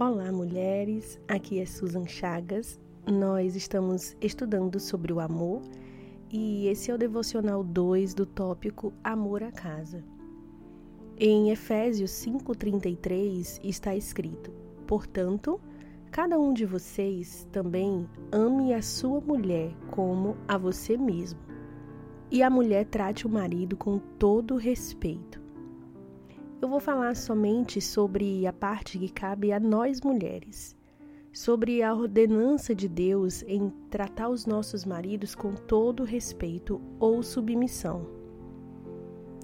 Olá, mulheres. Aqui é Susan Chagas. Nós estamos estudando sobre o amor e esse é o devocional 2 do tópico Amor à Casa. Em Efésios 5:33 está escrito: Portanto, cada um de vocês também ame a sua mulher como a você mesmo, e a mulher trate o marido com todo respeito. Eu vou falar somente sobre a parte que cabe a nós mulheres, sobre a ordenança de Deus em tratar os nossos maridos com todo respeito ou submissão.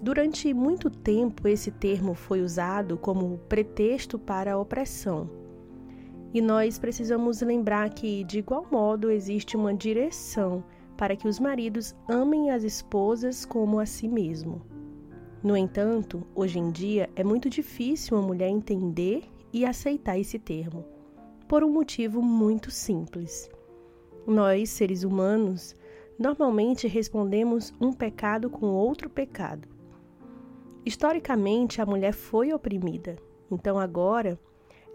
Durante muito tempo, esse termo foi usado como pretexto para a opressão. E nós precisamos lembrar que, de igual modo, existe uma direção para que os maridos amem as esposas como a si mesmo. No entanto, hoje em dia é muito difícil uma mulher entender e aceitar esse termo, por um motivo muito simples. Nós, seres humanos, normalmente respondemos um pecado com outro pecado. Historicamente, a mulher foi oprimida, então agora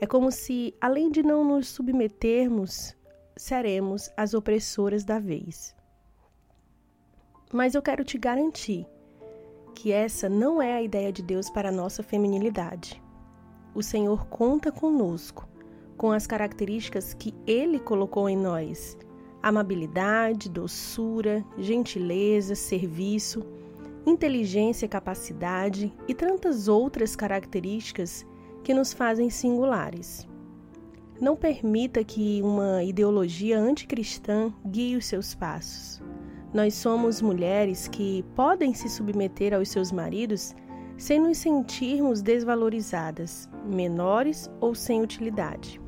é como se, além de não nos submetermos, seremos as opressoras da vez. Mas eu quero te garantir que essa não é a ideia de Deus para a nossa feminilidade. O Senhor conta conosco, com as características que Ele colocou em nós: amabilidade, doçura, gentileza, serviço, inteligência, capacidade e tantas outras características que nos fazem singulares. Não permita que uma ideologia anticristã guie os seus passos. Nós somos mulheres que podem se submeter aos seus maridos sem nos sentirmos desvalorizadas, menores ou sem utilidade.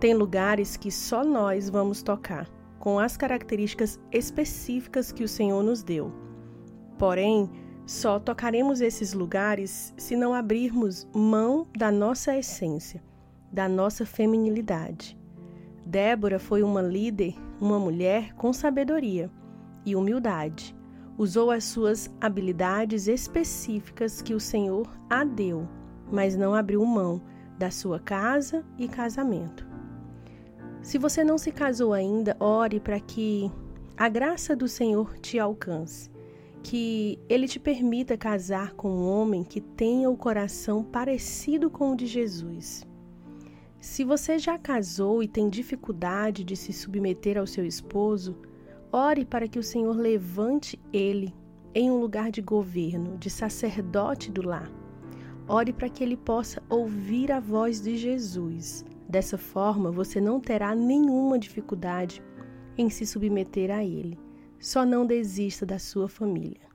Tem lugares que só nós vamos tocar, com as características específicas que o Senhor nos deu. Porém, só tocaremos esses lugares se não abrirmos mão da nossa essência, da nossa feminilidade. Débora foi uma líder, uma mulher com sabedoria e humildade. Usou as suas habilidades específicas que o Senhor a deu, mas não abriu mão da sua casa e casamento. Se você não se casou ainda, ore para que a graça do Senhor te alcance, que Ele te permita casar com um homem que tenha o coração parecido com o de Jesus. Se você já casou e tem dificuldade de se submeter ao seu esposo, Ore para que o Senhor levante ele em um lugar de governo, de sacerdote do lar. Ore para que ele possa ouvir a voz de Jesus. Dessa forma, você não terá nenhuma dificuldade em se submeter a ele. Só não desista da sua família.